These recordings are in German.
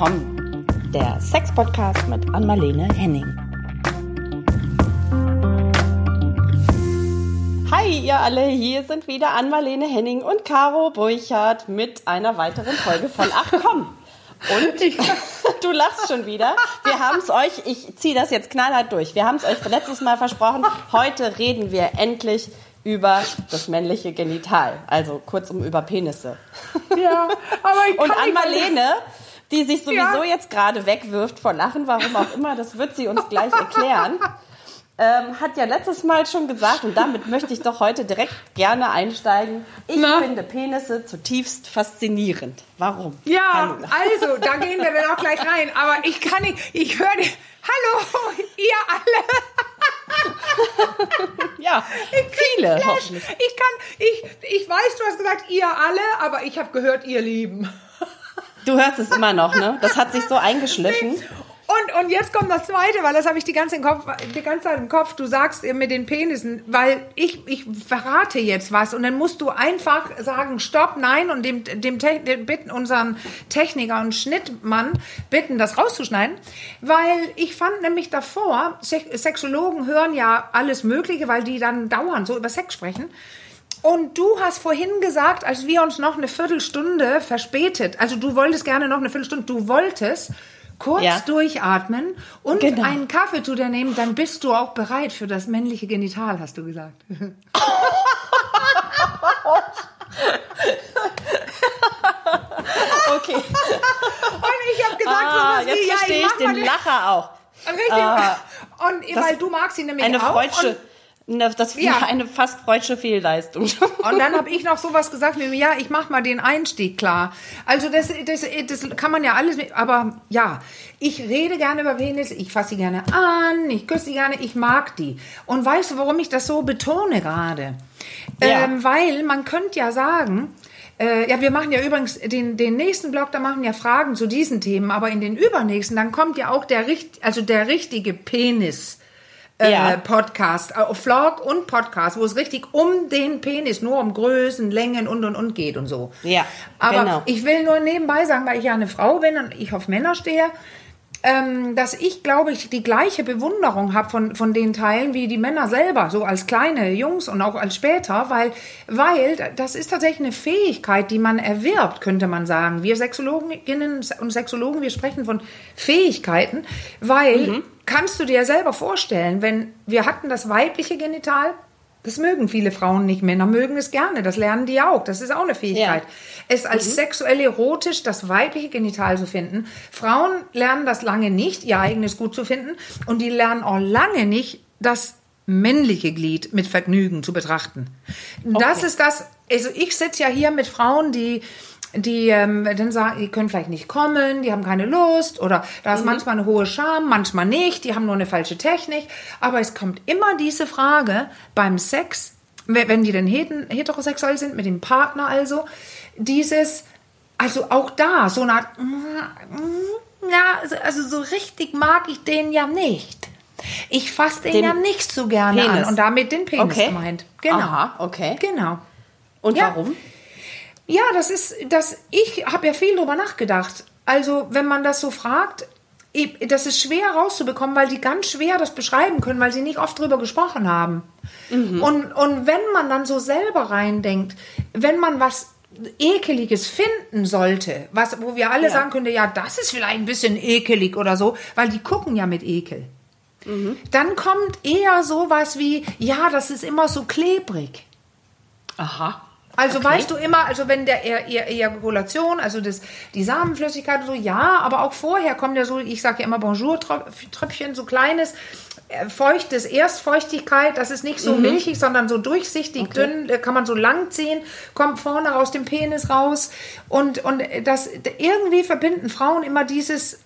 willkommen. Der Sex-Podcast mit Anmalene Henning. Hi, ihr alle, hier sind wieder Anmalene Henning und Caro Burchardt mit einer weiteren Folge von Ach komm. Und du lachst schon wieder. Wir haben es euch, ich ziehe das jetzt knallhart durch. Wir haben es euch letztes Mal versprochen. Heute reden wir endlich über das männliche Genital. Also kurzum über Penisse. Ja, aber ich Und an Marlene, die sich sowieso ja. jetzt gerade wegwirft vor Lachen, warum auch immer, das wird sie uns gleich erklären. Ähm, hat ja letztes Mal schon gesagt, und damit möchte ich doch heute direkt gerne einsteigen. Ich Na? finde Penisse zutiefst faszinierend. Warum? Ja, Hallo. also, da gehen wir dann auch gleich rein. Aber ich kann nicht, ich höre, hallo, ihr alle. ja, viele hoffentlich. Ich kann, ich, ich weiß, du hast gesagt, ihr alle, aber ich habe gehört, ihr Lieben. Du hörst es immer noch, ne? Das hat sich so eingeschliffen. Und, und jetzt kommt das Zweite, weil das habe ich die ganze, Kopf, die ganze Zeit im Kopf. Du sagst mit den Penissen, weil ich, ich verrate jetzt was und dann musst du einfach sagen, stopp, nein und dem, dem, dem bitten unseren Techniker und Schnittmann bitten, das rauszuschneiden. Weil ich fand nämlich davor, Sexologen hören ja alles Mögliche, weil die dann dauernd so über Sex sprechen. Und du hast vorhin gesagt, als wir uns noch eine Viertelstunde verspätet, also du wolltest gerne noch eine Viertelstunde, du wolltest kurz ja. durchatmen und genau. einen Kaffee zu dir nehmen, dann bist du auch bereit für das männliche Genital, hast du gesagt. okay. Und ich habe gesagt, ah, jetzt wie, verstehe ja, ich, ich den Lacher auch. Richtig. Ah, und weil du magst ihn nämlich eine auch. Freudsche, das war ja. eine fast freudsche Fehlleistung. Und dann habe ich noch sowas gesagt wie, ja, ich mache mal den Einstieg klar. Also das, das, das kann man ja alles, mit, aber ja, ich rede gerne über Penis, ich fasse sie gerne an, ich küsse sie gerne, ich mag die. Und weißt du, warum ich das so betone gerade? Ja. Ähm, weil man könnte ja sagen, äh, ja, wir machen ja übrigens den, den nächsten Blog, da machen ja Fragen zu diesen Themen, aber in den übernächsten, dann kommt ja auch der, also der richtige Penis äh, ja. Podcast, äh, Vlog und Podcast, wo es richtig um den Penis, nur um Größen, Längen und und und geht und so. Ja. Aber genau. ich will nur nebenbei sagen, weil ich ja eine Frau bin und ich auf Männer stehe, ähm, dass ich, glaube ich, die gleiche Bewunderung habe von, von den Teilen wie die Männer selber, so als kleine Jungs und auch als später, weil, weil das ist tatsächlich eine Fähigkeit, die man erwirbt, könnte man sagen. Wir Sexologinnen und Sexologen, wir sprechen von Fähigkeiten, weil mhm kannst du dir selber vorstellen, wenn wir hatten das weibliche Genital, das mögen viele Frauen nicht, Männer mögen es gerne, das lernen die auch, das ist auch eine Fähigkeit. Ja. Es als mhm. sexuell erotisch das weibliche Genital zu finden. Frauen lernen das lange nicht, ihr eigenes gut zu finden und die lernen auch lange nicht, das männliche Glied mit Vergnügen zu betrachten. Okay. Das ist das, also ich sitze ja hier mit Frauen, die die ähm, dann sagen, die können vielleicht nicht kommen, die haben keine Lust oder da ist mhm. manchmal eine hohe Scham, manchmal nicht, die haben nur eine falsche Technik. Aber es kommt immer diese Frage beim Sex, wenn die denn heterosexuell sind, mit dem Partner also, dieses, also auch da, so eine Art, ja, also, also so richtig mag ich den ja nicht. Ich fasse den, den, ja nicht so gerne Penis. an und damit den Penis okay. gemeint. Genau. Aha, okay. Genau. Und ja. warum? Ja, das ist, das, ich habe ja viel drüber nachgedacht. Also, wenn man das so fragt, das ist schwer rauszubekommen, weil die ganz schwer das beschreiben können, weil sie nicht oft drüber gesprochen haben. Mhm. Und, und wenn man dann so selber reindenkt, wenn man was Ekeliges finden sollte, was, wo wir alle ja. sagen könnten, ja, das ist vielleicht ein bisschen ekelig oder so, weil die gucken ja mit Ekel. Mhm. Dann kommt eher sowas wie, ja, das ist immer so klebrig. Aha. Also okay. weißt du immer, also wenn der Ejakulation, also das, die Samenflüssigkeit so, ja, aber auch vorher kommt ja so, ich sage ja immer Bonjour-Tröpfchen, so kleines, äh, feuchtes Erstfeuchtigkeit, das ist nicht so mhm. milchig, sondern so durchsichtig, okay. dünn, äh, kann man so lang ziehen, kommt vorne aus dem Penis raus und, und das irgendwie verbinden Frauen immer dieses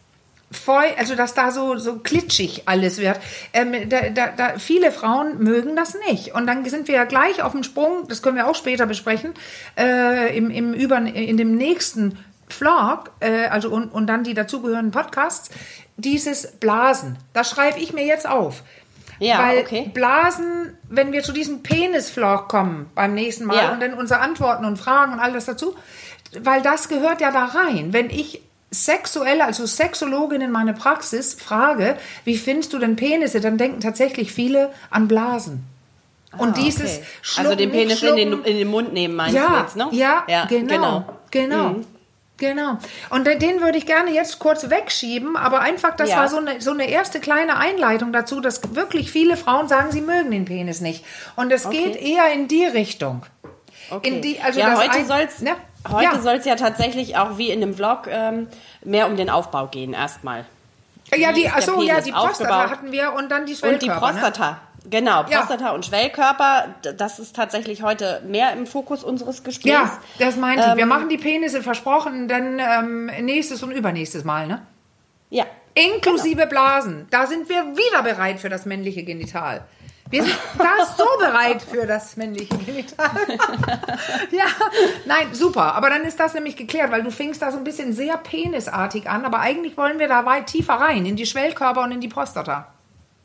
voll, also dass da so, so klitschig alles wird. Ähm, da, da, da, viele Frauen mögen das nicht. Und dann sind wir ja gleich auf dem Sprung, das können wir auch später besprechen, äh, im, im über, in dem nächsten Vlog, äh, also und, und dann die dazugehörenden Podcasts, dieses Blasen. Das schreibe ich mir jetzt auf. Ja, Weil okay. Blasen, wenn wir zu diesem Penis-Vlog kommen beim nächsten Mal ja. und dann unsere Antworten und Fragen und alles dazu, weil das gehört ja da rein. Wenn ich Sexuelle, also Sexologin in meine Praxis, frage, wie findest du denn Penisse, dann denken tatsächlich viele an Blasen. Und Ah, dieses okay. Schlucken, Also den Penis in den, in den Mund nehmen, meinst ja, du jetzt, ne? Ja, genau, genau. genau. Mhm. Genau. Und den- würde ich gerne jetzt kurz wegschieben, aber einfach, das Ja. war so eine, so eine erste kleine Einleitung dazu, dass wirklich viele Frauen sagen, sie mögen den Penis nicht. Und es Okay. geht eher in die Richtung. Okay. In die, also ja, das heute soll es ne? Heute Ja. soll's ja tatsächlich auch wie in dem Vlog ähm, mehr um den Aufbau gehen erstmal. Ja, Wie die, achso, ja, die Prostata aufgebaut? hatten wir und dann die Und die Schwellkörper. ne? Prostata. Genau, Ja. Prostata und Schwellkörper, das ist tatsächlich heute mehr im Fokus unseres Gesprächs. Ja, das meinte ich. Wir Ähm, machen die Penisse versprochen, dann ähm, nächstes und übernächstes Mal, ne? Ja. Inklusive Blasen. Da sind wir wieder bereit für das männliche Genital. Wir sind da so bereit für das männliche Genital. ja, nein, super. Aber dann ist das nämlich geklärt, weil du fingst da so ein bisschen sehr penisartig an. Aber eigentlich wollen wir da weit tiefer rein, in die Schwellkörper und in die Prostata.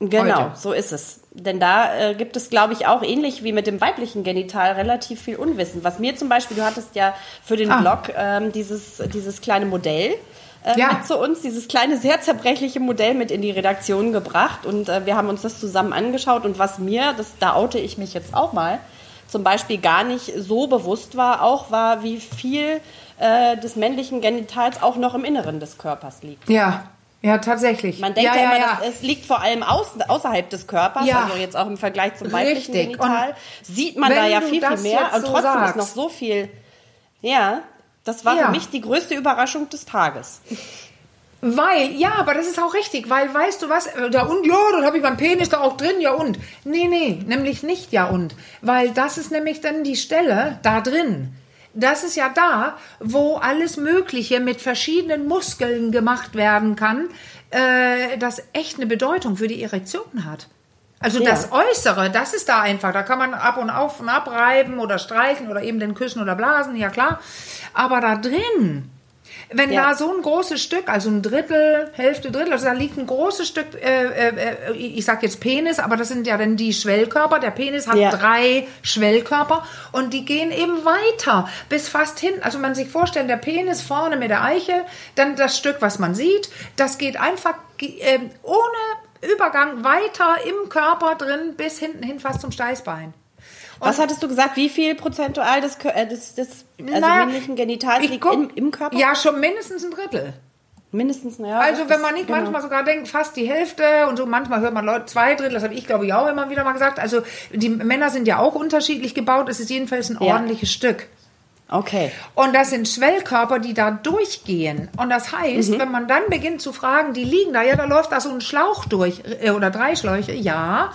Genau, Heute. so ist es. Denn da äh, gibt es, glaube ich, auch ähnlich wie mit dem weiblichen Genital relativ viel Unwissen. Was mir zum Beispiel, du hattest ja für den Ah. Blog ähm, dieses, dieses kleine Modell äh, Ja. mit zu uns, dieses kleine, sehr zerbrechliche Modell mit in die Redaktion gebracht. Und äh, wir haben uns das zusammen angeschaut. Und was mir, das, da oute ich mich jetzt auch mal, zum Beispiel gar nicht so bewusst war, auch war, wie viel äh, des männlichen Genitals auch noch im Inneren des Körpers liegt. Ja, ja, tatsächlich. Man denkt ja, ja, immer, ja, dass es liegt vor allem aus, außerhalb des Körpers, Ja. also jetzt auch im Vergleich zum weiblichen Richtig. Genital, Und sieht man da ja viel, viel mehr. Und so trotzdem sagst. ist noch so viel. Ja, das war Ja. für mich die größte Überraschung des Tages. Weil, ja, aber das ist auch richtig, weil weißt du was, äh, da und, ja, dann habe ich meinen Penis da auch drin, ja und. Nee, nee, nämlich nicht ja und. Weil das ist nämlich dann die Stelle da drin. Das ist ja da, wo alles Mögliche mit verschiedenen Muskeln gemacht werden kann, äh, das echt eine Bedeutung für die Erektion hat. Also Ja. das Äußere, das ist da einfach. Da kann man ab und auf und abreiben oder streichen oder eben den küssen oder blasen, ja klar. Aber da drin, wenn Ja. da so ein großes Stück, also ein Drittel, Hälfte, Drittel, also da liegt ein großes Stück, äh, äh, äh, ich sag jetzt Penis, aber das sind ja dann die Schwellkörper. Der Penis hat Ja. drei Schwellkörper und die gehen eben weiter bis fast hin. Also man sich vorstellen, der Penis vorne mit der Eiche, dann das Stück, was man sieht, das geht einfach äh, ohne Übergang weiter im Körper drin bis hinten hin fast zum Steißbein. Was hattest du gesagt? Wie viel prozentual des, äh, des, des also Naja, männlichen Genitals liegt guck- im, im Körper? Ja, schon mindestens ein Drittel. Mindestens, ja. Also wenn man nicht genau. manchmal sogar denkt, fast die Hälfte und so manchmal hört man Leute zwei Drittel, das habe ich glaube ich auch immer wieder mal gesagt. Also die Männer sind ja auch unterschiedlich gebaut, es ist jedenfalls ein Ja. ordentliches Stück. Okay. Und das sind Schwellkörper, die da durchgehen. Und das heißt, Mhm. wenn man dann beginnt zu fragen, die liegen da, ja, da läuft da so ein Schlauch durch äh, oder drei Schläuche, ja.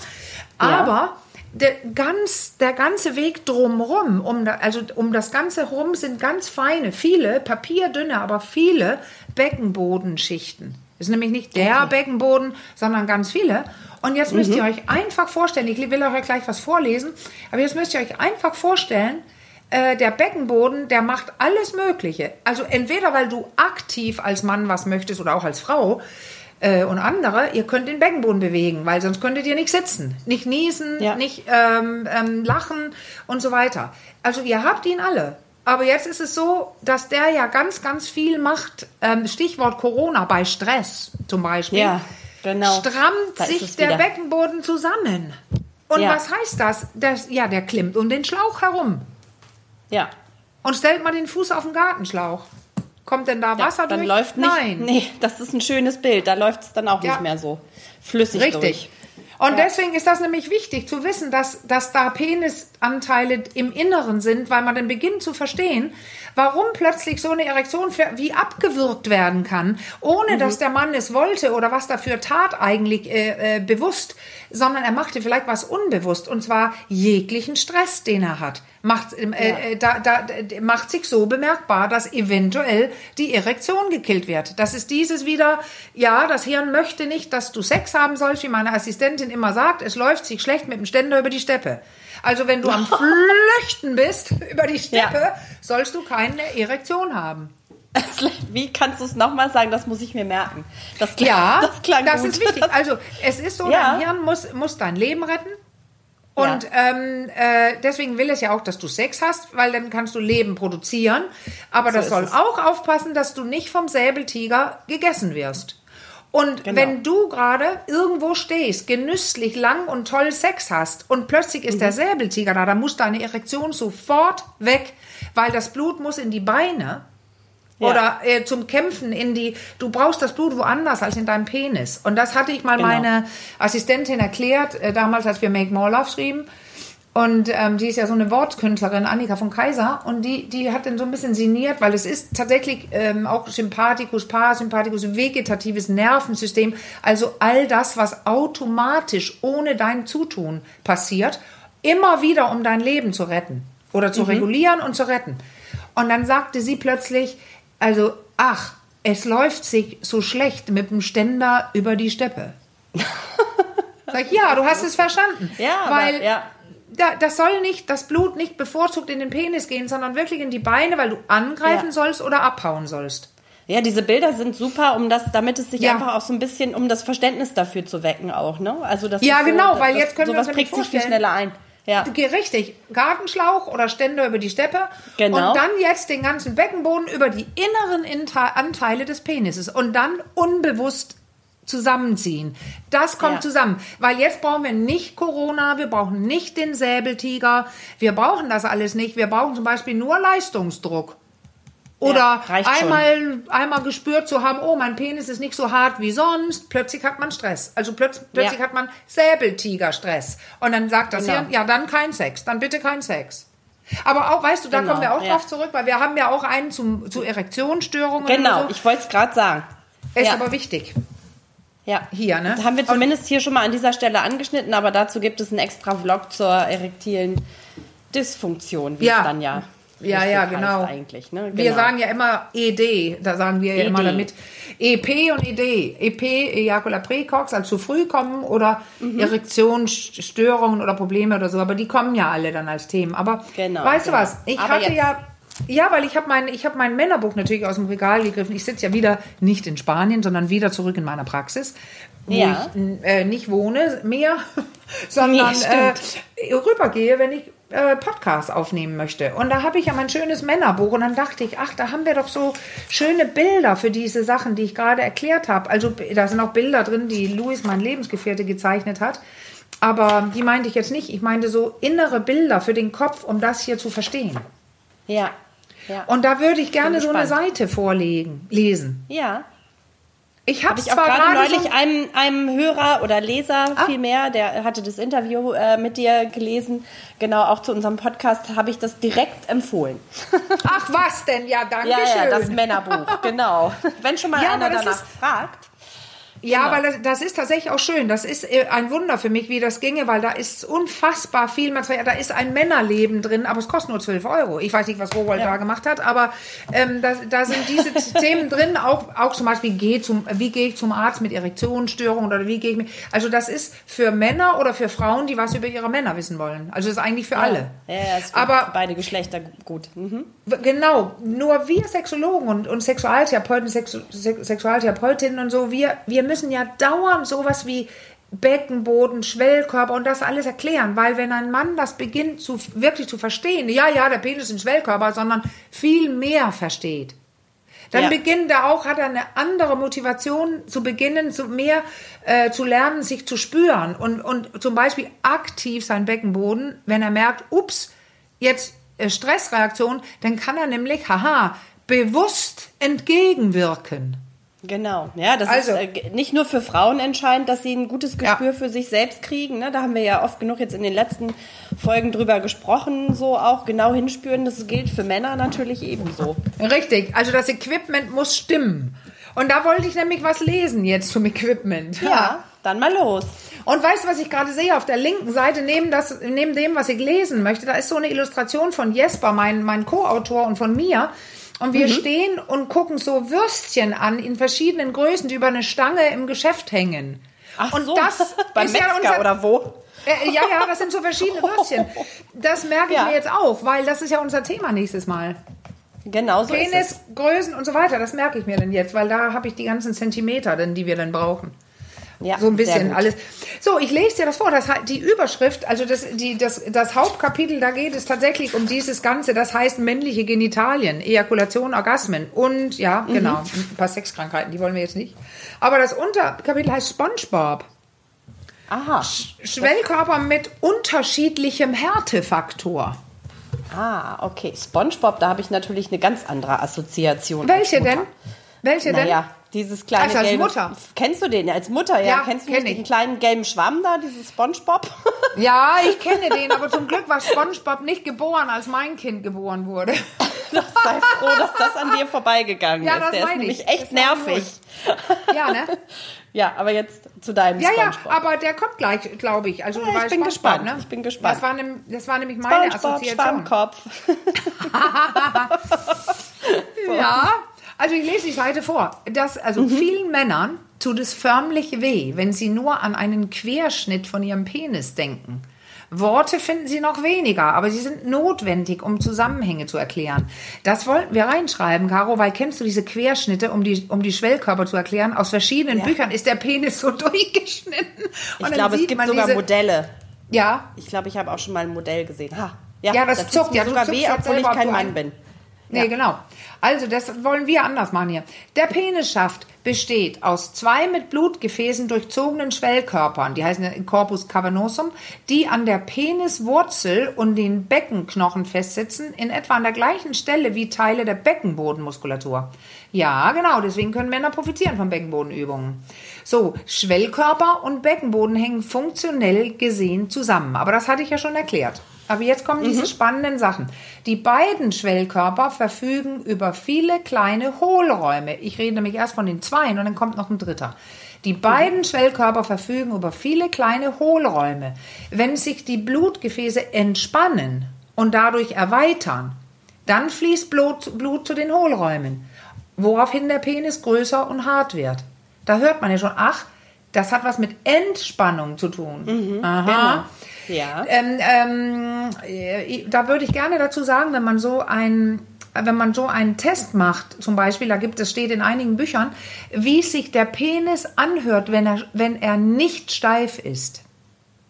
Aber der, ganz, der ganze Weg drumrum, um da, also um das Ganze rum sind ganz feine, viele, papierdünne, aber viele Beckenbodenschichten. Das ist nämlich nicht der Beckenboden, sondern ganz viele. Und jetzt müsst ihr euch einfach vorstellen, ich will euch gleich was vorlesen, aber jetzt müsst ihr euch einfach vorstellen, äh, der Beckenboden, der macht alles Mögliche. Also entweder weil du aktiv als Mann was möchtest oder auch als Frau äh, und andere, ihr könnt den Beckenboden bewegen, weil sonst könntet ihr nicht sitzen, nicht niesen, Ja. nicht ähm, ähm, lachen und so weiter. Also ihr habt ihn alle. Aber jetzt ist es so, dass der ja ganz, ganz viel macht. Ähm, Stichwort Corona bei Stress zum Beispiel. Ja, genau. Strammt sich der wieder. Beckenboden zusammen. Und Ja. was heißt das? das? Ja, der klimmt um den Schlauch herum. Ja. Und stellt mal den Fuß auf den Gartenschlauch. Kommt denn da ja. Wasser dann durch? läuft nicht. Nein. Nee, das ist ein schönes Bild. Da läuft es dann auch Ja. nicht mehr so flüssig Richtig. durch. Und Ja. deswegen ist das nämlich wichtig zu wissen, dass, dass da Penisanteile im Inneren sind, weil man dann beginnt zu verstehen, warum plötzlich so eine Erektion wie abgewürgt werden kann, ohne dass der Mann es wollte oder was dafür tat eigentlich äh, äh, bewusst, sondern er machte vielleicht was unbewusst und zwar jeglichen Stress, den er hat. Macht, äh, äh, da, da, macht sich so bemerkbar, dass eventuell die Erektion gekillt wird. Das ist dieses wieder, ja, das Hirn möchte nicht, dass du Sex haben sollst, wie meine Assistentin immer sagt, es läuft sich schlecht mit dem Ständer über die Steppe. Also wenn du am Flüchten bist über die Steppe, Ja. sollst du keine Erektion haben. Wie kannst du es nochmal sagen? Das muss ich mir merken. Das klang, Ja, das klang gut. ist wichtig. Also es ist so, Ja. dein Hirn muss, muss dein Leben retten. Und Ja. ähm, äh, deswegen will es ja auch, dass du Sex hast, weil dann kannst du Leben produzieren. Aber das ist soll es. auch aufpassen, dass du nicht vom Säbeltiger gegessen wirst. Und Genau. wenn du gerade irgendwo stehst, genüsslich lang und toll Sex hast und plötzlich ist der Mhm. Säbeltiger da, dann muss deine Erektion sofort weg, weil das Blut muss in die Beine Ja. oder äh, zum Kämpfen in die, du brauchst das Blut woanders als in deinem Penis. Und das hatte ich mal Genau. meine Assistentin erklärt, äh, damals, als wir Make More Love schrieben. Und ähm, die ist ja so eine Wortkünstlerin, Annika von Kaiser, und die, die hat dann so ein bisschen sinniert, weil es ist tatsächlich ähm, auch Sympathikus, Parasympathikus, vegetatives Nervensystem, also all das, was automatisch ohne dein Zutun passiert, immer wieder, um dein Leben zu retten oder zu regulieren und zu retten. Und dann sagte sie plötzlich, also, ach, es läuft sich so schlecht mit dem Ständer über die Steppe. Sag ich, ja, du hast es verstanden. Ja, aber- weil ja. Da, das soll nicht, das Blut nicht bevorzugt in den Penis gehen, sondern wirklich in die Beine, weil du angreifen Ja. sollst oder abhauen sollst. Ja, diese Bilder sind super, um das, damit es sich Ja. einfach auch so ein bisschen, um das Verständnis dafür zu wecken auch, ne? Also das Ja, ist so, genau, weil das, jetzt können wir sowas uns nämlich prägt sich viel schneller ein. Ja, richtig, Gartenschlauch oder Ständer über die Steppe Genau. und dann jetzt den ganzen Beckenboden über die inneren Anteile des Penises und dann unbewusst zusammenziehen. Das kommt Ja. zusammen, weil jetzt brauchen wir nicht Corona, wir brauchen nicht den Säbeltiger, wir brauchen das alles nicht. Wir brauchen zum Beispiel nur Leistungsdruck. Oder Ja, schon. einmal, einmal gespürt zu haben, oh, mein Penis ist nicht so hart wie sonst. Plötzlich hat man Stress. Also plötz plötzlich Ja. hat man Säbeltiger-Stress. Und dann sagt das Genau. Hirn, ja, dann kein Sex. Dann bitte kein Sex. Aber auch, weißt du, da Genau, kommen wir auch drauf zurück, weil wir haben ja auch einen zum, zu Erektionsstörungen. genau, so. ich wollte es gerade sagen. Ist aber wichtig. Ja. Hier, ne? Das haben wir zumindest hier schon mal an dieser Stelle angeschnitten, aber dazu gibt es einen extra Vlog zur erektilen Dysfunktion, wie Ja. es dann ja Ja, ja, genau. eigentlich. Ne? Wir Genau. sagen ja immer ED, da sagen wir ja ED. immer damit. EP und ED. EP, Ejacula precox, also zu früh kommen oder Mhm. Erektionsstörungen oder Probleme oder so, aber die kommen ja alle dann als Themen. Aber Genau, weißt genau. du was? Ich Aber hatte jetzt- ja. Ja, weil ich habe mein, ich hab mein Männerbuch natürlich aus dem Regal gegriffen. Ich sitze ja wieder nicht in Spanien, sondern wieder zurück in meiner Praxis, wo Ja. ich äh, nicht wohne mehr, sondern Nee, äh, rübergehe, wenn ich äh, Podcasts aufnehmen möchte. Und da habe ich ja mein schönes Männerbuch und dann dachte ich, ach, da haben wir doch so schöne Bilder für diese Sachen, die ich gerade erklärt habe. Also da sind auch Bilder drin, die Louis, mein Lebensgefährte, gezeichnet hat. Aber die meinte ich jetzt nicht. Ich meinte so innere Bilder für den Kopf, um das hier zu verstehen. Ja. Ja. Und da würde ich gerne so eine. Seite vorlegen, lesen. ja. Ich habe es ich auch zwar gerade neulich so, einem, einem Hörer oder Leser Ah. vielmehr, der hatte das Interview äh, mit dir gelesen, genau auch zu unserem Podcast, habe ich das direkt empfohlen. Ach was denn? Ja, danke Ja, schön. ja, das Männerbuch, genau. Wenn schon mal Ja, einer danach ist- fragt. Ja, Genau. weil das, das ist tatsächlich auch schön. Das ist äh, ein Wunder für mich, wie das ginge, weil da ist unfassbar viel Material. Da ist ein Männerleben drin, aber es kostet nur 12 Euro. Ich weiß nicht, was Rowold da gemacht hat, aber ähm, da, da sind diese Themen drin, auch, auch zum Beispiel, geh zum, wie gehe ich zum Arzt mit Erektionsstörungen oder wie gehe ich mit. Also, das ist für Männer oder für Frauen, die was über ihre Männer wissen wollen. Also, das ist eigentlich für alle. Ja, ja, ist für aber beide Geschlechter gut. Mhm. Genau, nur wir Sexologen und, und Sexualtherapeuten, Sexu Sex Sexualtherapeutinnen und so, wir, wir müssen ja dauernd sowas wie Beckenboden, Schwellkörper und das alles erklären, weil wenn ein Mann das beginnt zu wirklich zu verstehen, ja, ja, der Penis ist ein Schwellkörper, sondern viel mehr versteht, dann Ja. beginnt er auch, hat er eine andere Motivation zu beginnen, zu mehr äh, zu lernen, sich zu spüren und, und zum Beispiel aktiv sein Beckenboden, wenn er merkt, ups, jetzt äh, Stressreaktion, dann kann er nämlich, haha, bewusst entgegenwirken. Genau. Ja, das Also- ist äh, nicht nur für Frauen entscheidend, dass sie ein gutes Ja. Gespür für sich selbst kriegen. Ne? Da haben wir ja oft genug jetzt in den letzten Folgen drüber gesprochen, so auch genau hinspüren. Das gilt für Männer natürlich ebenso. Richtig, also das Equipment muss stimmen. Und da wollte ich nämlich was lesen jetzt zum Equipment. Ja, dann mal los. Und weißt du, was ich gerade sehe? Auf der linken Seite, neben, das, neben dem, was ich lesen möchte, da ist so eine Illustration von Jesper, mein, mein Co-Autor, und von mir. Und wir stehen und gucken so Würstchen an in verschiedenen Größen, die über eine Stange im Geschäft hängen. Ach und so, das beim ist ja Metzger unser, oder wo? Äh, ja, ja, das sind so verschiedene Würstchen. Das merke ich Ja. mir jetzt auch, weil das ist ja unser Thema nächstes Mal. Genau so ist es. Penis, Größen und so weiter, das merke ich mir dann jetzt, weil da habe ich die ganzen Zentimeter, denn, die wir dann brauchen. Ja, so ein bisschen alles. So, ich lese dir das vor. Das, die Überschrift, also das, die, das, das Hauptkapitel, da geht es tatsächlich um dieses Ganze. Das heißt männliche Genitalien, Ejakulation, Orgasmen und ja, Mhm. genau, ein paar Sexkrankheiten, die wollen wir jetzt nicht. Aber das Unterkapitel heißt SpongeBob. Aha. Schwellkörper mit unterschiedlichem Härtefaktor. Ah, okay. SpongeBob, da habe ich natürlich eine ganz andere Assoziation. Welche denn? Welche denn? Dieses kleine Also als gelbe. Mutter? Kennst du den als Mutter? Ja, Ja, kennst du kenn den kleinen gelben Schwamm da, dieses SpongeBob? Ja, ich kenne den, aber zum Glück war SpongeBob nicht geboren, als mein Kind geboren wurde. Sei froh, dass das an dir vorbeigegangen Ja, ist. das Der ist meine nämlich ich. echt Das nervig. Ja, ne? Ja, aber jetzt zu deinem Ja, ja, aber der kommt gleich, glaube ich. Also Ja, ich bin SpongeBob, gespannt, Ne? ich bin gespannt. Das war, nem, das war nämlich meine SpongeBob, Assoziation. Schwammkopf. Ja, also ich lese die Seite vor. Dass also Mhm. vielen Männern tut es förmlich weh, wenn sie nur an einen Querschnitt von ihrem Penis denken. Worte finden sie noch weniger, aber sie sind notwendig, um Zusammenhänge zu erklären. Das wollten wir reinschreiben, Caro, weil kennst du diese Querschnitte, um die, um die Schwellkörper zu erklären? Aus verschiedenen Ja. Büchern ist der Penis so durchgeschnitten. Ich glaube, es gibt sogar diese- Modelle. Ja, Ich glaube, ich habe auch schon mal ein Modell gesehen. Ha, Ja, das da tut's zuckt. Ja, sogar weh, obwohl ich kein Mann bin. Nee, Ja. genau. Also, das wollen wir anders machen hier. Der Penisschaft besteht aus zwei mit Blutgefäßen durchzogenen Schwellkörpern, die heißen Corpus cavernosum, die an der Peniswurzel und den Beckenknochen festsitzen, in etwa an der gleichen Stelle wie Teile der Beckenbodenmuskulatur. Ja, genau, deswegen können Männer profitieren von Beckenbodenübungen. So, Schwellkörper und Beckenboden hängen funktionell gesehen zusammen, aber das hatte ich ja schon erklärt. Aber jetzt kommen diese spannenden Sachen. Die beiden Schwellkörper verfügen über viele kleine Hohlräume. Ich rede nämlich erst von den zweien und dann kommt noch ein dritter. Die beiden Schwellkörper verfügen über viele kleine Hohlräume. Wenn sich die Blutgefäße entspannen und dadurch erweitern, dann fließt Blut, Blut zu den Hohlräumen, woraufhin der Penis größer und hart wird. Da hört man ja schon, ach, das hat was mit Entspannung zu tun. Aha. Ja. Ähm, ähm, äh, da würde ich gerne dazu sagen, wenn man so ein wenn man so einen Test macht, zum Beispiel, da gibt es, steht in einigen Büchern, wie sich der Penis anhört, wenn er, wenn er nicht steif ist.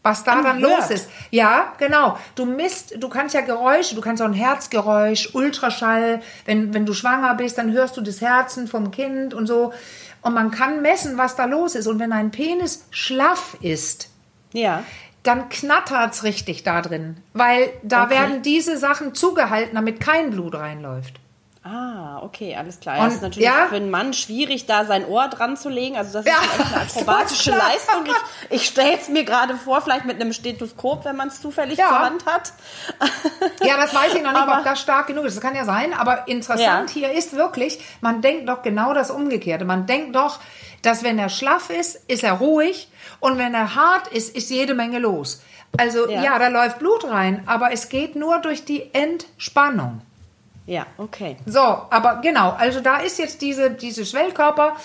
Was da dann los ist. Ja, genau. Du misst, du kannst ja Geräusche, du kannst auch ein Herzgeräusch, Ultraschall, wenn, wenn du schwanger bist, dann hörst du das Herzen vom Kind und so. Und man kann messen, was da los ist. Und wenn ein Penis schlaff ist, Ja. Dann knattert's richtig da drin. Weil da Okay. werden diese Sachen zugehalten, damit kein Blut reinläuft. Ah, okay, alles klar. Und- das ist natürlich ja. für einen Mann schwierig, da sein Ohr dran zu legen. Also das Ja, ist echt eine akrobatische. Leistung. Ich, ich stelle es mir gerade vor, vielleicht mit einem Stethoskop, wenn man es zufällig Ja. zur Hand hat. Ja, das weiß ich noch nicht, Aber- ob das stark genug ist. Das kann ja sein, aber interessant Ja. hier ist wirklich, man denkt doch genau das Umgekehrte. Man denkt doch, dass wenn er schlaff ist, ist er ruhig und wenn er hart ist, ist jede Menge los. Also ja, Ja. da läuft Blut rein, aber es geht nur durch die Entspannung. Ja, okay. So, aber genau, also da ist jetzt diese, diese Schwellkörper,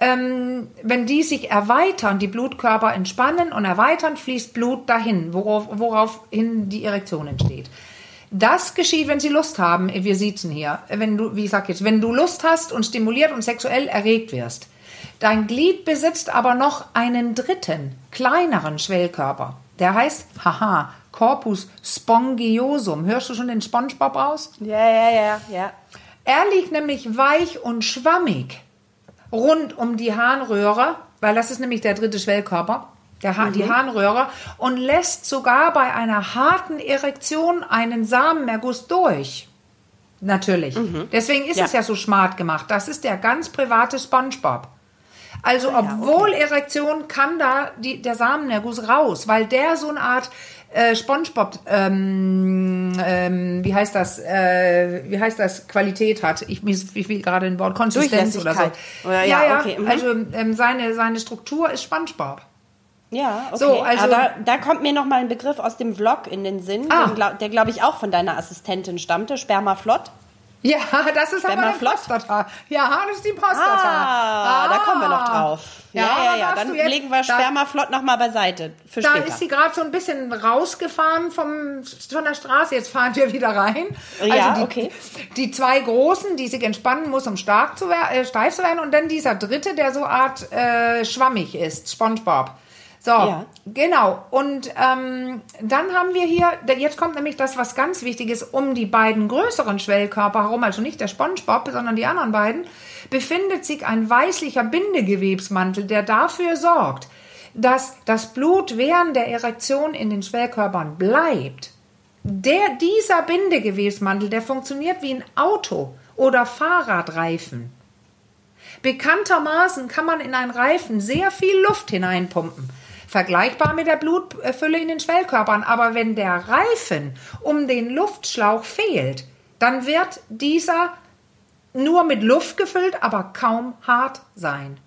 ähm, wenn die sich erweitern, die Blutkörper entspannen und erweitern, fließt Blut dahin, worauf, woraufhin die Erektion entsteht. Das geschieht, wenn sie Lust haben. Wir sitzen hier. Wenn du, wie ich sag jetzt, wenn du Lust hast und stimuliert und sexuell erregt wirst. Dein Glied besitzt aber noch einen dritten, kleineren Schwellkörper. Der heißt, haha, Corpus spongiosum. Hörst du schon den SpongeBob aus? Ja, ja, ja, ja. Er liegt nämlich weich und schwammig rund um die Harnröhre, weil das ist nämlich der dritte Schwellkörper, der ha die Harnröhre, und lässt sogar bei einer harten Erektion einen Samenerguss durch. Natürlich. Deswegen ist Ja. es ja so smart gemacht. Das ist der ganz private SpongeBob. Also Ah ja, obwohl Erektion kann da die, der Samenerguss raus, weil der so eine Art äh, SpongeBob, ähm, ähm, wie heißt das, äh, wie heißt das, Qualität hat. Ich viel gerade ein Wort Konsistenz oder so. Oder- ja, ja, ja. okay, mhm. Also ähm, seine seine Struktur ist SpongeBob. Ja, okay. So, also- Aber da kommt mir noch mal ein Begriff aus dem Vlog in den Sinn, Ah. den der glaube ich auch von deiner Assistentin stammte, Spermaflott. Ja, das ist aber die. Prostata. Ja, das ist die Prostata. Ah, da kommen wir noch drauf. Ja, Ja, ja, ja. Dann jetzt- legen wir Spermaflott noch mal beiseite für Da später. ist sie gerade so ein bisschen rausgefahren vom, von der Straße. Jetzt fahren wir wieder rein. Also Ja, die, okay. Die zwei großen, die sich entspannen muss, um stark zu äh, steif zu werden. Und dann dieser dritte, der so Art äh, schwammig ist. Spongebob. So, Ja. genau. Und ähm, dann haben wir hier, jetzt kommt nämlich das, was ganz wichtig ist, um die beiden größeren Schwellkörper herum, also nicht der Spongebob, sondern die anderen beiden, befindet sich ein weißlicher Bindegewebsmantel, der dafür sorgt, dass das Blut während der Erektion in den Schwellkörpern bleibt. Der, dieser Bindegewebsmantel, der funktioniert wie ein Auto oder Fahrradreifen. Bekanntermaßen kann man in einen Reifen sehr viel Luft hineinpumpen. Vergleichbar mit der Blutfülle in den Schwellkörpern. Aber wenn der Reifen um den Luftschlauch fehlt, dann wird dieser nur mit Luft gefüllt, aber kaum hart sein.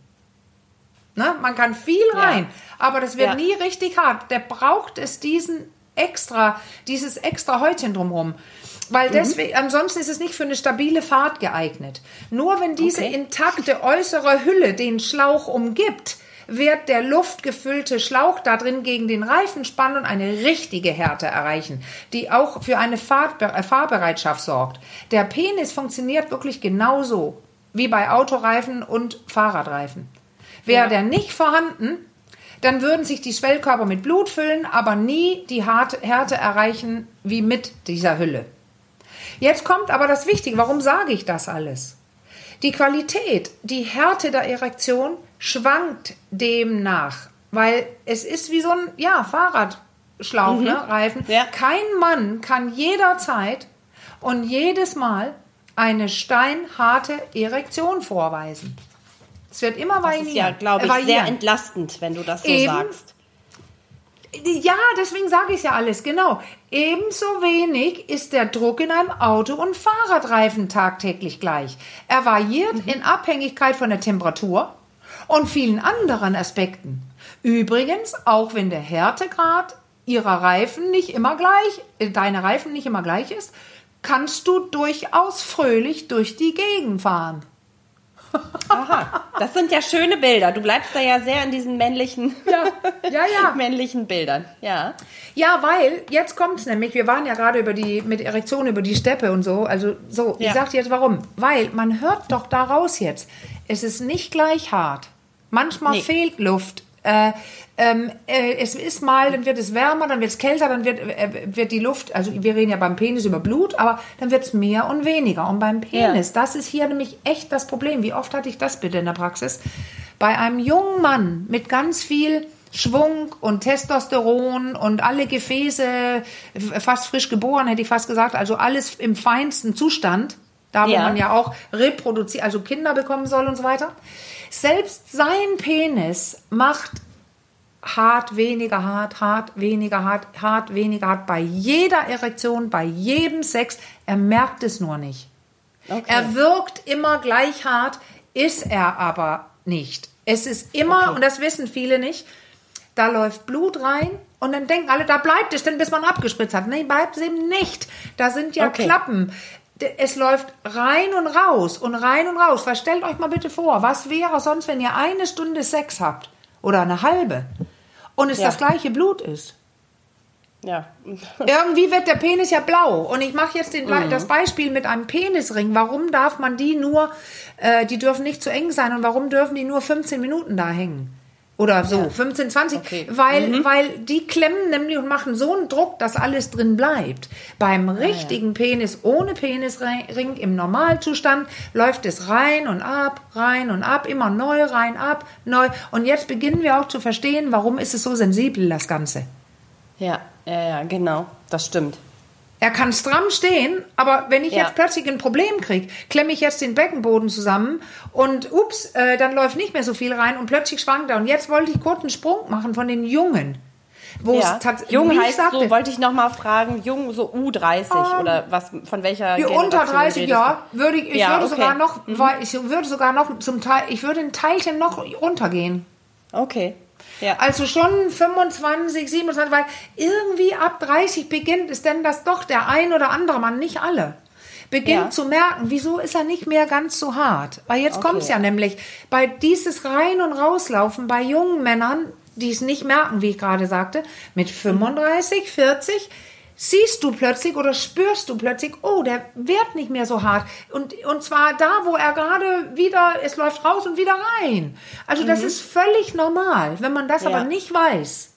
Ne? Man kann viel Ja. rein, aber das wird Ja. nie richtig hart. Der braucht es diesen extra, dieses extra Häutchen drumherum. Weil deswegen, ansonsten ist es nicht für eine stabile Fahrt geeignet. Nur wenn diese Okay. intakte äußere Hülle den Schlauch umgibt, wird der luftgefüllte Schlauch da drin gegen den Reifen spannen und eine richtige Härte erreichen, die auch für eine Fahrtbe äh, Fahrbereitschaft sorgt. Der Penis funktioniert wirklich genauso wie bei Autoreifen und Fahrradreifen. Wäre Ja. der nicht vorhanden, dann würden sich die Schwellkörper mit Blut füllen, aber nie die Härte erreichen wie mit dieser Hülle. Jetzt kommt aber das Wichtige. Warum sage ich das alles? Die Qualität, die Härte der Erektion schwankt demnach, weil es ist wie so ein ja, Fahrradschlauch, ne, Reifen. Ja. Kein Mann kann jederzeit und jedes Mal eine steinharte Erektion vorweisen. Es wird immer das variieren. ist ja, glaube ich, äh, sehr variieren. entlastend, wenn du das so Eben. sagst. Ja, deswegen sage ich ja alles, genau. Ebenso wenig ist der Druck in einem Auto- und Fahrradreifen tagtäglich gleich. Er variiert Mhm. in Abhängigkeit von der Temperatur und vielen anderen Aspekten. Übrigens, auch wenn der Härtegrad ihrer Reifen nicht immer gleich, äh, deine Reifen nicht immer gleich ist, kannst du durchaus fröhlich durch die Gegend fahren. Aha, das sind ja schöne Bilder. Du bleibst da ja sehr in diesen männlichen, Ja, ja, ja. männlichen Bildern. Ja. Ja, weil jetzt kommt's nämlich, wir waren ja gerade über die mit Erektion über die Steppe und so, also so, ich sag dir jetzt warum, weil man hört doch daraus jetzt, es ist nicht gleich hart. Manchmal Nee. fehlt Luft. Äh, ähm, äh, es ist mal, dann wird es wärmer, dann wird es kälter, dann wird, äh, wird die Luft, also wir reden ja beim Penis über Blut, aber dann wird es mehr und weniger. Und beim Penis, das ist hier nämlich echt das Problem. Wie oft hatte ich das bitte in der Praxis? Bei einem jungen Mann mit ganz viel Schwung und Testosteron und alle Gefäße fast frisch geboren, hätte ich fast gesagt, also alles im feinsten Zustand, da wo Ja. man ja auch reproduziert, also Kinder bekommen soll und so weiter. Selbst sein Penis macht hart, weniger hart, hart, weniger hart, hart, weniger hart bei jeder Erektion, bei jedem Sex. Er merkt es nur nicht. Okay. Er wirkt immer gleich hart, ist er aber nicht. Es ist immer, Okay. und das wissen viele nicht, da läuft Blut rein und dann denken alle, da bleibt es denn, bis man abgespritzt hat. Nee, bleibt es eben nicht. Da sind ja Okay. Klappen. Es läuft rein und raus und rein und raus. Verstellt euch mal bitte vor, was wäre sonst, wenn ihr eine Stunde Sex habt oder eine halbe und es Ja. das gleiche Blut ist? Ja. Irgendwie wird der Penis ja blau. Und ich mache jetzt den, Mhm. das Beispiel mit einem Penisring. Warum darf man die nur, äh, die dürfen nicht zu eng sein und warum dürfen die nur 15 Minuten da hängen? Oder so, 15, 20. Okay. Weil, weil die klemmen nämlich und machen so einen Druck, dass alles drin bleibt. Beim richtigen Penis ohne Penisring im Normalzustand läuft es rein und ab, rein und ab, immer neu, rein, ab, neu. Und jetzt beginnen wir auch zu verstehen, warum ist es so sensibel, das Ganze. Ja, ja, ja, genau. Das stimmt. Er kann stramm stehen, aber wenn ich Ja. jetzt plötzlich ein Problem kriege, klemme ich jetzt den Beckenboden zusammen und ups, äh, dann läuft nicht mehr so viel rein und plötzlich schwankt er. Und jetzt wollte ich kurz einen Sprung machen von den Jungen. Wo Ja. es Jung heißt sagte, so, wollte ich noch mal fragen, jung so U30 oder was, von welcher Generation unter 30 redest Jahre würde ich, ich Ja, würde okay. sogar noch, weil ich würde sogar noch zum Teil, ich würde ein Teilchen noch runtergehen. Okay. Ja. Also schon 25, 27, weil irgendwie ab 30 beginnt es denn das doch der ein oder andere Mann, nicht alle. beginnt Ja. zu merken, wieso ist er nicht mehr ganz so hart. Weil jetzt Okay. kommt's ja nämlich bei dieses Rein- und Rauslaufen bei jungen Männern, die es nicht merken, wie ich gerade sagte, mit 35, 40, siehst du plötzlich oder spürst du plötzlich, oh, der wird nicht mehr so hart. Und, und zwar da, wo er gerade wieder, es läuft raus und wieder rein. Also das ist völlig normal. Wenn man das Ja. aber nicht weiß,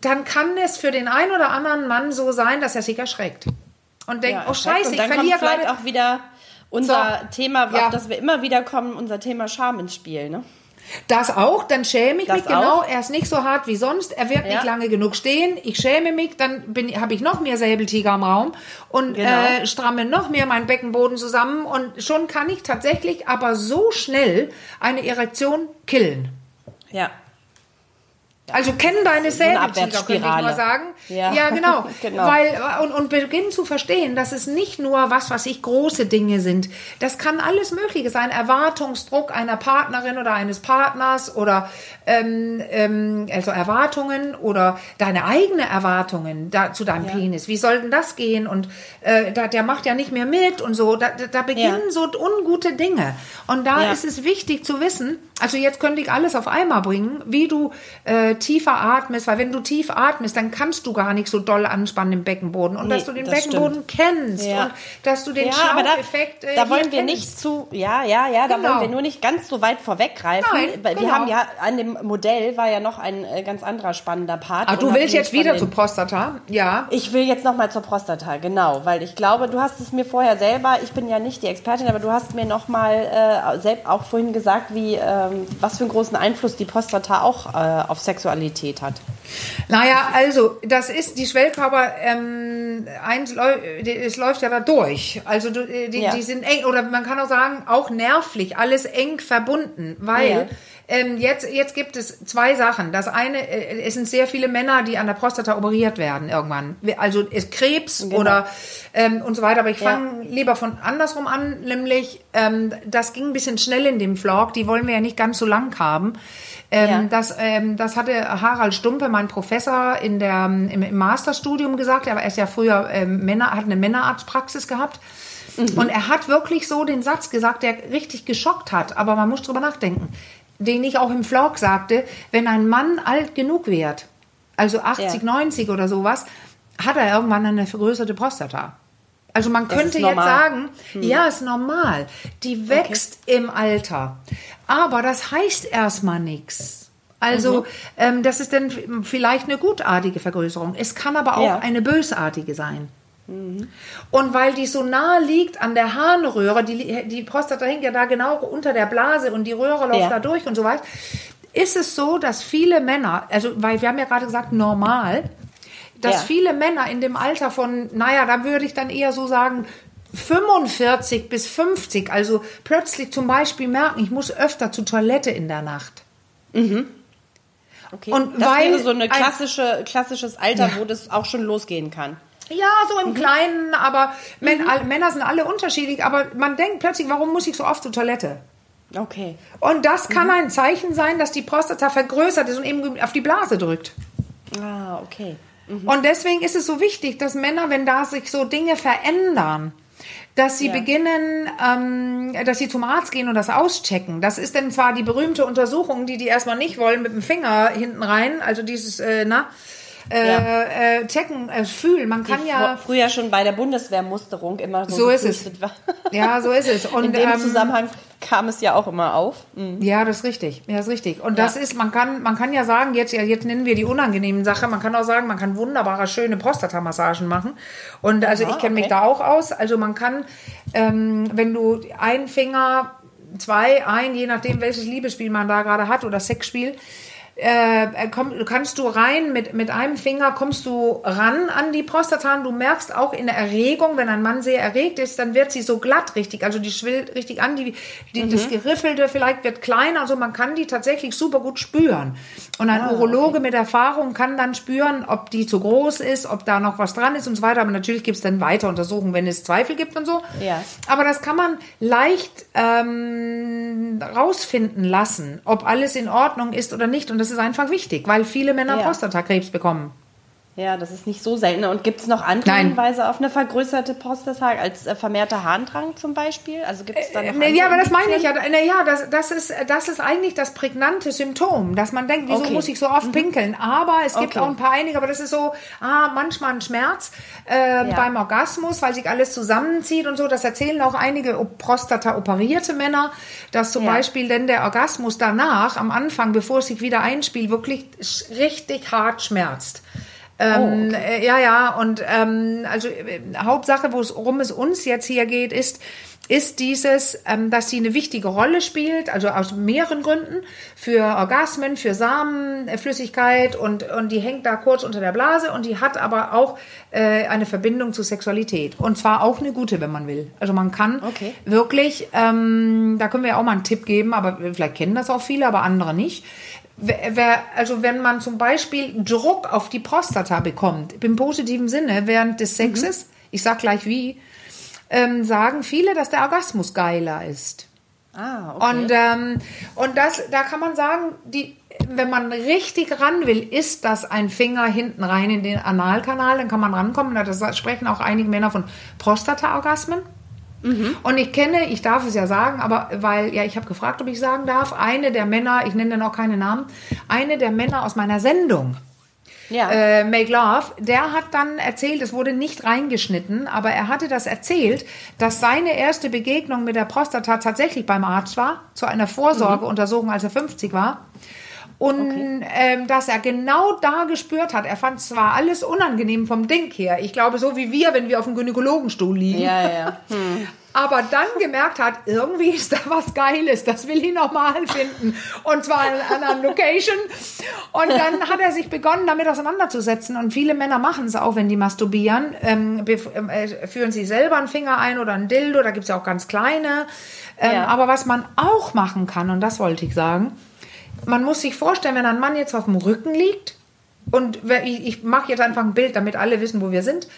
dann kann es für den einen oder anderen Mann so sein, dass er sich erschreckt. Und denkt, Ja, oh scheiße, ich verliere vielleicht gerade. auch wieder unser So. Thema, Ja. auf das wir immer wieder kommen, unser Thema Scham ins Spiel. Ne? Das auch, dann schäme ich Das mich genau. auch? Er ist nicht so hart wie sonst. Er wird Ja. nicht lange genug stehen. Ich schäme mich, dann habe ich noch mehr Säbeltiger im Raum und Genau. äh, stramme noch mehr meinen Beckenboden zusammen und schon kann ich tatsächlich aber so schnell eine Erektion killen. Ja. Also kennen deine Säbeltiger, könnte ich nur sagen. Ja. genau. Genau. Weil, und, und beginnen zu verstehen, dass es nicht nur was, was ich große Dinge sind. Das kann alles Mögliche sein. Erwartungsdruck einer Partnerin oder eines Partners oder ähm, ähm, also Erwartungen oder deine eigene Erwartungen da, zu deinem Penis. Wie soll denn das gehen? Und äh, da, der macht ja nicht mehr mit und so. Da, da- beginnen Ja. so ungute Dinge. Und da Ja. ist es wichtig zu wissen, also jetzt könnte ich alles auf einmal bringen, wie du äh, tiefer atmest, weil wenn du tief atmest, dann kannst du gar nicht so doll anspannen im Beckenboden und Nee, dass du den das Beckenboden kennst Ja. und dass du den ja, aber da, Schlaucheffekt äh, da wollen wir kennst. nicht zu, ja, ja, ja, da Genau. wollen wir nur nicht ganz so weit vorweggreifen. Nein, wir genau. haben ja an dem Modell war ja noch ein äh, ganz anderer spannender Part. Ah, du willst jetzt wieder den- zu Prostata? Ja. Ich will jetzt noch mal zur Prostata, genau, weil ich glaube, du hast es mir vorher selber, ich bin ja nicht die Expertin, aber du hast mir noch mal äh, selbst auch vorhin gesagt, wie ähm, was für einen großen Einfluss die Prostata auch äh, auf Sexualität hat. Naja, also, das ist die Schwellkörper, ähm, eins, es läuft ja da durch. Also, äh, die, Ja. die sind eng, oder man kann auch sagen, auch nervlich, alles eng verbunden, weil Ja. ähm, jetzt, jetzt gibt es zwei Sachen. Das eine, äh, es sind sehr viele Männer, die an der Prostata operiert werden irgendwann. Also, ist Krebs Genau. oder ähm, und so weiter. Aber ich Ja. fange lieber von andersrum an, nämlich, ähm, das ging ein bisschen schnell in dem Vlog, die wollen wir ja nicht ganz so lang haben. Ähm, Ja. das, ähm, das hatte Harald Stumpe, mein Professor in der, im, im Masterstudium gesagt. Er ist ja früher ähm, Männer, hat eine Männerarztpraxis gehabt. Und er hat wirklich so den Satz gesagt, der richtig geschockt hat. Aber man muss drüber nachdenken. Den ich auch im Vlog sagte, wenn ein Mann alt genug wird, also 80, Ja. 90 oder sowas, hat er irgendwann eine vergrößerte Prostata. Also man könnte jetzt sagen, ja, ist normal. Die wächst im Alter. Aber das heißt erstmal nichts. Also, ähm, das ist dann vielleicht eine gutartige Vergrößerung. Es kann aber auch Ja. eine bösartige sein. Und weil die so nahe liegt an der Harnröhre, die, die Prostata hängt ja da genau unter der Blase und die Röhre läuft Ja. da durch und so weiter, ist es so, dass viele Männer, also weil wir haben ja gerade gesagt, normal, dass Ja. viele Männer in dem Alter von, naja, da würde ich dann eher so sagen, 45 bis 50, also plötzlich zum Beispiel merken, ich muss öfter zur Toilette in der Nacht. Okay. Und das weil wäre so eine ein- klassische, klassisches Alter, Ja. wo das auch schon losgehen kann. Ja, so im Kleinen, aber all, Männer sind alle unterschiedlich, aber man denkt plötzlich, warum muss ich so oft zur Toilette? Okay. Und das kann ein Zeichen sein, dass die Prostata vergrößert ist und eben auf die Blase drückt. Ah, okay. Und deswegen ist es so wichtig, dass Männer, wenn da sich so Dinge verändern, dass sie Ja. beginnen, ähm, dass sie zum Arzt gehen und das auschecken. Das ist dann zwar die berühmte Untersuchung, die die erstmal nicht wollen, mit dem Finger hinten rein, also dieses, äh, na, äh, Ja. äh, checken, äh, fühlen. Man kann die ja... fr- früher schon bei der Bundeswehrmusterung immer so, So ist es. war. Ja, so ist es. Und, In dem ähm, Zusammenhang kam es ja auch immer auf. Ja, das ist richtig. Ja, das ist richtig. Und Ja. das ist, man kann, man kann ja sagen, jetzt, jetzt nennen wir die unangenehmen Sache. Man kann auch sagen, man kann wunderbare, schöne Prostatamassagen machen. Und also Aha, ich kenne mich okay. da auch aus. Also man kann, ähm, wenn du einen Finger, zwei, ein, je nachdem welches Liebesspiel man da gerade hat oder Sexspiel, äh, komm, kannst du rein mit, mit einem Finger kommst du ran an die Prostata und du merkst auch in der Erregung, wenn ein Mann sehr erregt ist, dann wird sie so glatt richtig, also die schwillt richtig an, die, die, das Geriffelte vielleicht wird kleiner, also man kann die tatsächlich super gut spüren. Und ein Urologe mit Erfahrung kann dann spüren, ob die zu groß ist, ob da noch was dran ist und so weiter, aber natürlich gibt es dann weiter Untersuchungen, wenn es Zweifel gibt und so. Ja. Aber das kann man leicht ähm, rausfinden lassen, ob alles in Ordnung ist oder nicht. Und das ist einfach wichtig, weil viele Männer Ja. Prostatakrebs bekommen. Ja, das ist nicht so selten. Und gibt es noch andere Nein. Hinweise auf eine vergrößerte Prostata als äh, vermehrter Harndrang zum Beispiel? Also gibt es da noch Nee, andere ja, aber das meine ich ja. Nee, ja, das, das, ist, das ist eigentlich das prägnante Symptom, dass man denkt, wieso Okay. muss ich so oft pinkeln? Aber es gibt Okay. auch ein paar einige, aber das ist so, ah, manchmal ein Schmerz äh, Ja. beim Orgasmus, weil sich alles zusammenzieht und so. Das erzählen auch einige Prostata-operierte Männer, dass zum Ja. Beispiel denn der Orgasmus danach, am Anfang, bevor es sich wieder einspielt, wirklich richtig hart schmerzt. Ähm, äh, ja, ja, und ähm, also äh, Hauptsache, worum es uns jetzt hier geht, ist, ist dieses, ähm, dass sie eine wichtige Rolle spielt, also aus mehreren Gründen, für Orgasmen, für Samenflüssigkeit und, und die hängt da kurz unter der Blase und die hat aber auch äh, eine Verbindung zur Sexualität. Und zwar auch eine gute, wenn man will. Also man kann Okay. wirklich, ähm, da können wir ja auch mal einen Tipp geben, aber vielleicht kennen das auch viele, aber andere nicht. Also wenn man zum Beispiel Druck auf die Prostata bekommt, im positiven Sinne während des Sexes, ich sag gleich wie, ähm, sagen viele, dass der Orgasmus geiler ist. Ah, okay. Und, ähm, und das, da kann man sagen, die, wenn man richtig ran will, ist das ein Finger hinten rein in den Analkanal, dann kann man rankommen. Da sprechen auch einige Männer von Prostata-Orgasmen. Und ich kenne, ich darf es ja sagen, aber weil, ja, ich habe gefragt, ob ich sagen darf, eine der Männer, ich nenne noch keine Namen, eine der Männer aus meiner Sendung, ja. äh, Make Love, der hat dann erzählt, es wurde nicht reingeschnitten, aber er hatte das erzählt, dass seine erste Begegnung mit der Prostata tatsächlich beim Arzt war, zu einer Vorsorgeuntersuchung, als er 50 war. Und ähm, dass er genau da gespürt hat, er fand zwar alles unangenehm vom Ding her, ich glaube so wie wir, wenn wir auf dem Gynäkologenstuhl liegen, ja, ja. aber dann gemerkt hat, irgendwie ist da was Geiles, das will ich nochmal finden. Und zwar in einer anderen Location. Und dann hat er sich begonnen, damit auseinanderzusetzen. Und viele Männer machen es auch, wenn die masturbieren. Ähm, ähm, äh, führen sie selber einen Finger ein oder ein Dildo, da gibt es ja auch ganz kleine. Ähm, Ja. Aber was man auch machen kann, und das wollte ich sagen, man muss sich vorstellen, wenn ein Mann jetzt auf dem Rücken liegt, und ich, mache jetzt einfach ein Bild, damit alle wissen, wo wir sind.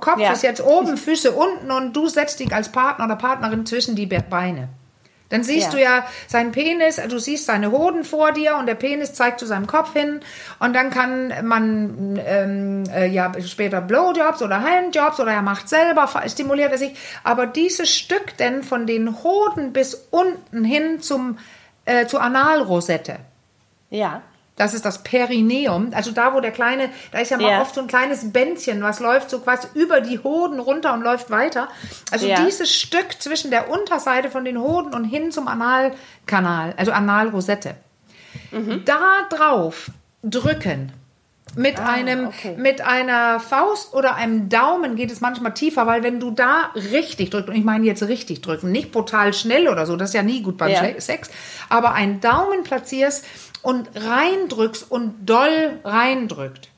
Kopf Ja. ist jetzt oben, Füße unten und du setzt dich als Partner oder Partnerin zwischen die Be- Beine. Dann siehst Ja. du ja seinen Penis, du siehst seine Hoden vor dir und der Penis zeigt zu seinem Kopf hin und dann kann man ähm, äh, ja später Blowjobs oder Handjobs oder er macht selber, stimuliert er sich. Aber dieses Stück denn von den Hoden bis unten hin zum äh, zur Analrosette, ja. das ist das Perineum. Also da, wo der kleine, da ist ja mal Ja. oft so ein kleines Bändchen, was läuft so quasi über die Hoden runter und läuft weiter. Also Ja. dieses Stück zwischen der Unterseite von den Hoden und hin zum Analkanal, also Analrosette. Mhm. Da drauf drücken. Mit einem, Ah, okay. mit einer Faust oder einem Daumen geht es manchmal tiefer, weil wenn du da richtig drückst, und ich meine jetzt richtig drücken, nicht brutal schnell oder so, das ist ja nie gut beim Ja. Se- Sex, aber einen Daumen platzierst und reindrückst und doll reindrückt.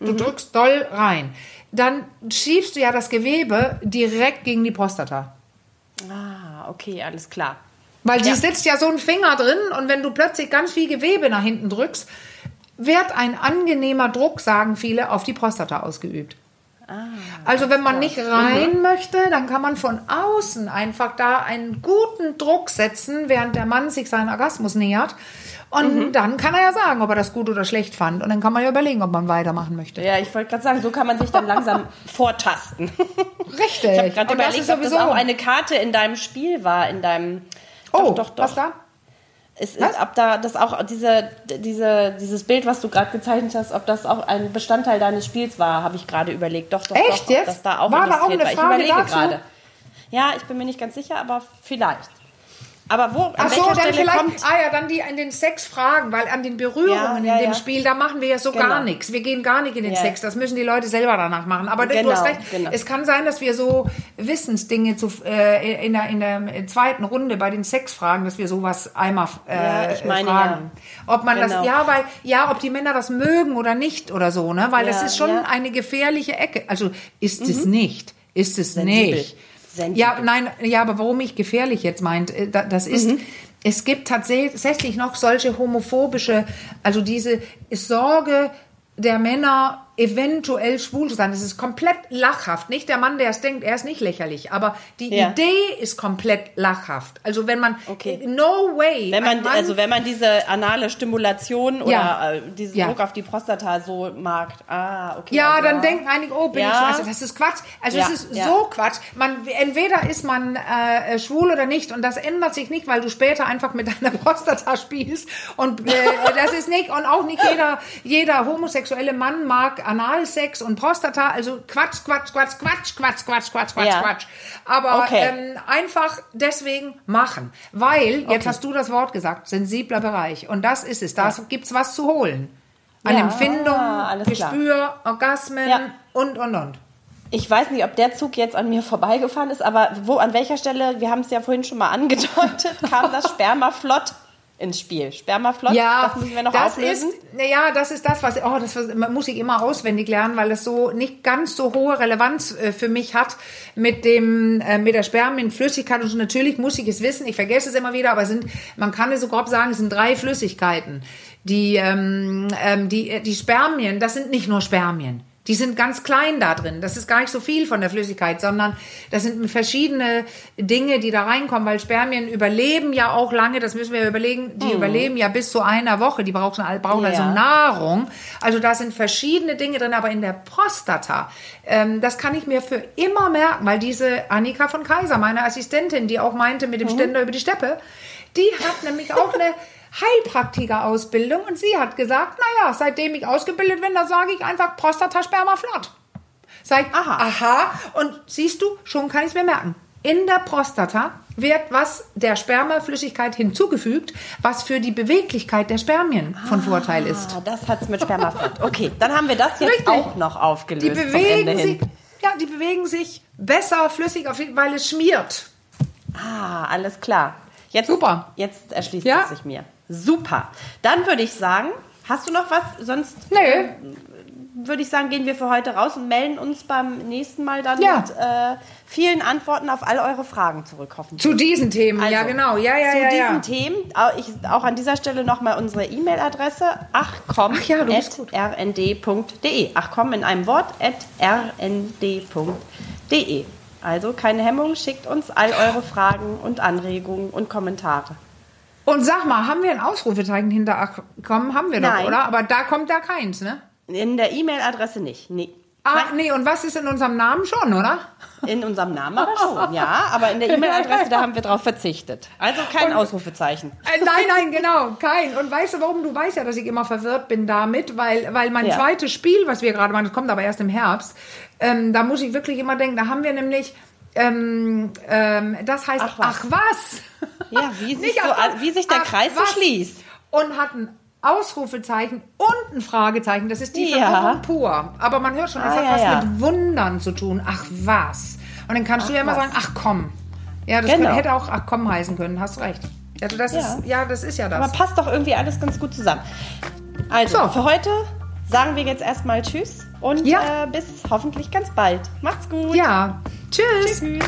Du drückst doll rein. Dann schiebst du ja das Gewebe direkt gegen die Prostata. Ah, okay, alles klar. Weil die Ja. sitzt ja so ein Finger drin und wenn du plötzlich ganz viel Gewebe nach hinten drückst, wird ein angenehmer Druck, sagen viele, auf die Prostata ausgeübt. also wenn man nicht rein möchte, dann kann man von außen einfach da einen guten Druck setzen, während der Mann sich seinen Orgasmus nähert. Und dann kann er ja sagen, ob er das gut oder schlecht fand. Und dann kann man ja überlegen, ob man weitermachen möchte. Ja, ich wollte gerade sagen, so kann man sich dann langsam vortasten. Richtig. Ich habe gerade das überlegt, ist ob das sowieso- auch eine Karte in deinem Spiel war, in deinem. Oh, doch, doch, doch. was da? Es ist, ob da das auch diese, diese, dieses Bild, was du gerade gezeichnet hast, ob das auch ein Bestandteil deines Spiels war, habe ich gerade überlegt. Doch, doch, Echt doch, jetzt? ob das da auch War da auch eine war. Ich Frage überlege dazu? gerade. Ja, ich bin mir nicht ganz sicher, aber vielleicht. Aber wo, an Ach so, dann Stelle vielleicht, kommt... ah ja, dann die an den Sex fragen, weil an den Berührungen Ja, ja, in dem ja. Spiel, da machen wir ja so Genau. gar nichts. Wir gehen gar nicht in den. Sex, das müssen die Leute selber danach machen. Aber du Genau, hast recht, genau. es kann sein, dass wir so Wissensdinge zu, äh, in, der, in der zweiten Runde bei den Sexfragen, dass wir sowas einmal äh, Ja, ich meine, fragen. Ob man das, Genau. ja, weil, ja, ob die Männer das mögen oder nicht oder so, ne? Weil das ist schon. Mhm. eine gefährliche Ecke. Also ist es nicht. Ist es Sensibel. nicht. Sensibel. Ja, nein, ja, aber warum ich gefährlich jetzt meint, äh, da- das ist, Mhm. es gibt tatsächlich noch solche homophobische, also diese Sorge der Männer eventuell schwul zu sein. Das ist komplett lachhaft. Nicht der Mann, der es denkt, er ist nicht lächerlich, aber die Ja. Idee ist komplett lachhaft. Also wenn man Okay. no way, Wenn man, Mann- also wenn man diese anale Stimulation Ja. oder äh, diesen Ja. Druck auf die Prostata so mag, ah, okay. Ja, also, dann denken einige, oh, bin ich Ja. scheiße. Das ist Quatsch. Also Ja, es ist ja. so Quatsch. Man, entweder ist man äh, schwul oder nicht und das ändert sich nicht, weil du später einfach mit deiner Prostata spielst und äh, das ist nicht und auch nicht jeder jeder homosexuelle Mann mag Analsex und Prostata. Also Quatsch, Quatsch, Quatsch, Quatsch, Quatsch, Quatsch, Quatsch, Quatsch, Ja. Quatsch. Aber Okay. ähm, einfach deswegen machen, weil jetzt Okay. hast du das Wort gesagt, sensibler Bereich und das ist es. Da gibt's was zu holen. An Ja, Empfindung, alles klar. Gespür, Orgasmen Ja. und, und, und. Ich weiß nicht, ob der Zug jetzt an mir vorbeigefahren ist, aber wo, an welcher Stelle, wir haben es ja vorhin schon mal angedeutet, kam das Spermaflott ins Spiel. Spermaflott, das müssen wir noch das auflösen. ist, ja, das ist das, was, oh, das was- muss ich immer auswendig lernen, weil es so nicht ganz so hohe Relevanz äh, für mich hat mit dem, äh, mit der Spermienflüssigkeit. Und natürlich muss ich es wissen, ich vergesse es immer wieder, aber sind, man kann es so grob sagen, es sind drei Flüssigkeiten. Die, ähm, ähm, die, äh, die Spermien, das sind nicht nur Spermien. Die sind ganz klein da drin. Das ist gar nicht so viel von der Flüssigkeit, sondern das sind verschiedene Dinge, die da reinkommen, weil Spermien überleben ja auch lange, das müssen wir überlegen, die überleben ja bis zu einer Woche, die brauchen, brauchen also Ja. Nahrung. Also da sind verschiedene Dinge drin, aber in der Prostata, ähm, das kann ich mir für immer merken, weil diese Annika von Kaiser, meine Assistentin, die auch meinte mit dem Ständer über die Steppe, die hat nämlich auch eine Heilpraktiker-Ausbildung und sie hat gesagt, naja, seitdem ich ausgebildet bin, da sage ich einfach Prostatasperma flott. Sag ich, Aha. aha. Und siehst du, schon kann ich es mir merken. In der Prostata wird was der Spermaflüssigkeit hinzugefügt, was für die Beweglichkeit der Spermien von Vorteil ist. Ah, das hat's mit Spermaflott. Okay, dann haben wir das jetzt Richtig. auch noch Die aufgelöst Ende bewegen sich, ja, die bewegen sich besser flüssig, weil es schmiert. Ah, alles klar. Jetzt, Super. Jetzt erschließt Ja. es sich mir. Super. Dann würde ich sagen, hast du noch was? Sonst Nee, würde ich sagen, gehen wir für heute raus und melden uns beim nächsten Mal dann Ja. mit äh, vielen Antworten auf all eure Fragen zurück. Hoffentlich. zu diesen Themen, ja Also, genau, ja, ja, zu ja, diesen ja. Themen, auch, ich, auch an dieser Stelle nochmal unsere E-Mail-Adresse achcom Ach ja, rnd.de. Achcom in einem Wort at rnd.de. Also keine Hemmung, schickt uns all eure Fragen und Anregungen und Kommentare. Und sag mal, haben wir ein Ausrufezeichen hinter komm, haben wir doch, Nein. oder? Aber da kommt da keins, ne? In der E-Mail-Adresse nicht. Nee. Ah, nee, und was ist in unserem Namen schon, oder? In unserem Namen aber schon, ja. Aber in der E-Mail-Adresse, da haben wir drauf verzichtet. Also kein Ausrufezeichen. Äh, nein, nein, genau, kein. Und weißt du warum? Du weißt ja, dass ich immer verwirrt bin damit, weil, weil mein Ja. zweites Spiel, was wir gerade machen, das kommt aber erst im Herbst, ähm, da muss ich wirklich immer denken, da haben wir nämlich, ähm, ähm, das heißt, Ach ach was. Ja, wie sich, so, ach wie sich der ach Kreis so schließt. Und hat ein Ausrufezeichen und ein Fragezeichen. Das ist die Ja. Verwirrung pur. Aber man hört schon, das Ah, hat ja, was ja. mit Wundern zu tun. Ach was. Und dann kannst du ja immer was. sagen, ach komm. Ja, das Genau. könnte, hätte auch ach komm heißen können, hast recht. Also das Ja. ist, ja, das ist ja das. Aber passt doch irgendwie alles ganz gut zusammen. Also, So. für heute sagen wir jetzt erstmal Tschüss und äh, bis hoffentlich ganz bald. Macht's gut. ja. Tschüss. Tschüss.